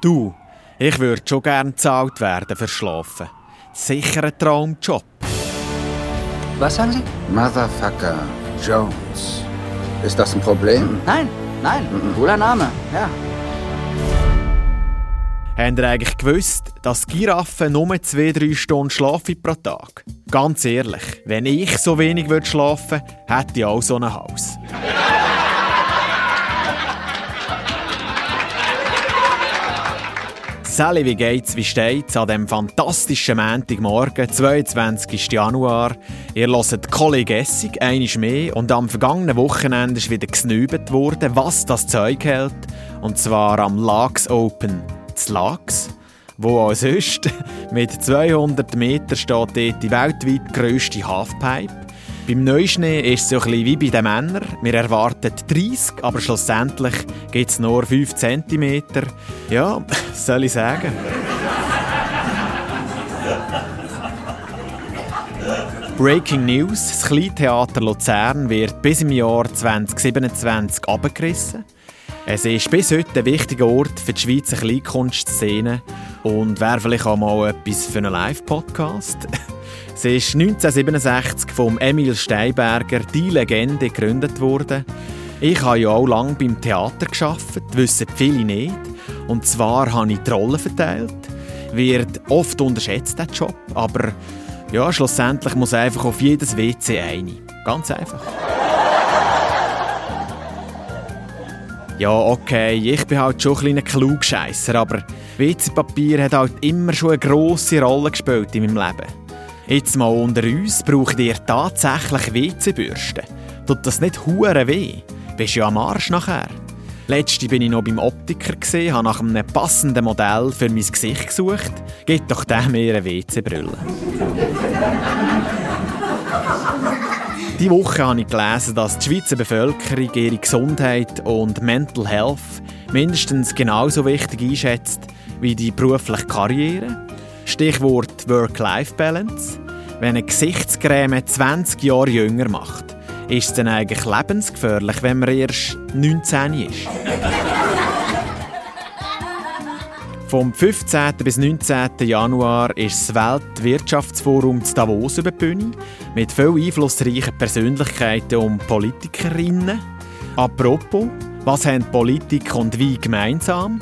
Du, ich würde schon gern bezahlt werden für Schlafen. Sicher ein Traumjob. Was sagen Sie? Motherfucker Jones. Ist das ein Problem? Nein, nein, cooler Name, ja. Habt ihr eigentlich gewusst, dass Giraffen nur 2-3 Stunden schlafen pro Tag? Ganz ehrlich, wenn ich so wenig würde schlafen hätte ich auch so ein Haus. Sally, wie geht's, wie steht's an dem fantastischen Montagmorgen, 22. Januar? Ihr hört Kollege Essig, einiges mehr, und am vergangenen Wochenende ist wieder gesnübet worden, was das Zeug hält, und zwar am Lags Open. Das Lags, wo auch sonst mit 200 Metern steht dort die weltweit grösste Halfpipe. Beim Neuschnee ist es so ein bisschen wie bei den Männern. Wir erwarten 30, aber schlussendlich gibt es nur 5 cm. Ja, soll ich sagen. Breaking News: Das Kleintheater Luzern wird bis im Jahr 2027 abgerissen. Es ist bis heute ein wichtiger Ort für die Schweizer Kleinkunstszene und wäre vielleicht auch mal etwas für einen Live-Podcast. Sie ist 1967 vom Emil Steinberger, die Legende, gegründet worden. Ich habe ja auch lange beim Theater geschafft, wissen viele nicht. Und zwar habe ich die Rollen verteilt. Wird oft unterschätzt, der Job, aber ja, schlussendlich muss einfach auf jedes WC eine. Ganz einfach. Ja, okay, ich bin halt schon ein kleiner Klugscheisser, aber WC-Papier hat halt immer schon eine grosse Rolle gespielt in meinem Leben. Jetzt mal unter uns, braucht ihr tatsächlich WC-Bürsten? Tut das nicht hure weh? Bist ja am Arsch nachher. Letzte bin ich noch beim Optiker gesehen, habe nach einem passenden Modell für mein Gesicht gesucht. Geht doch dem mir eine WC-Brille. Die Woche habe ich gelesen, dass die Schweizer Bevölkerung ihre Gesundheit und Mental Health mindestens genauso wichtig einschätzt wie die berufliche Karriere. Stichwort Work-Life-Balance. Wenn eine Gesichtscreme 20 Jahre jünger macht, ist es dann eigentlich lebensgefährlich, wenn man erst 19 ist? Vom 15. bis 19. Januar ist das Weltwirtschaftsforum zu Davos über die Bühne mit vielen einflussreichen Persönlichkeiten und Politikerinnen. Apropos, was haben Politik und wie gemeinsam?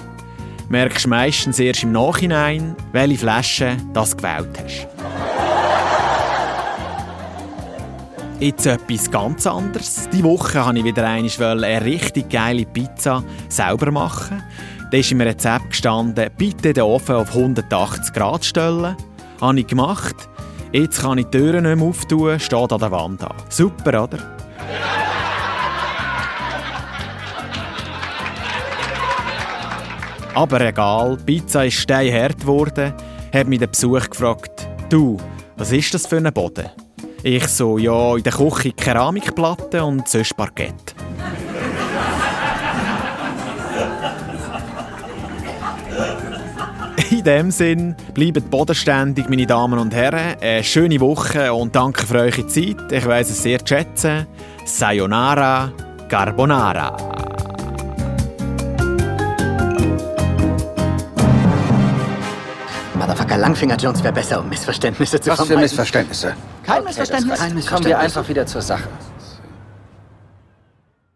Merkst meistens erst im Nachhinein, welche Flasche das gewählt hast. Jetzt etwas ganz anderes. Die Woche wollte ich wieder eine richtig geile Pizza selber machen. Da ist im Rezept gestanden, bitte den Ofen auf 180 Grad stellen. Habe ich gemacht. Jetzt kann ich die Türen nicht mehr auftun, steht an der Wand an. Super, oder? Aber egal, Pizza ist steinhart geworden, hat mich der Besuch gefragt, du, was ist das für ein Boden? Ich so, ja, in der Küche Keramikplatte und sonst Parkett. In dem Sinn, bleibt bodenständig, meine Damen und Herren. Eine schöne Woche und danke für eure Zeit. Ich weiß es sehr zu schätzen. Sayonara, Carbonara. Motherfucker Langfinger Jones wäre besser, um Missverständnisse zu Was für vermeiden. Missverständnisse? Kein Missverständnis. Kein Kommen wir einfach wieder zur Sache.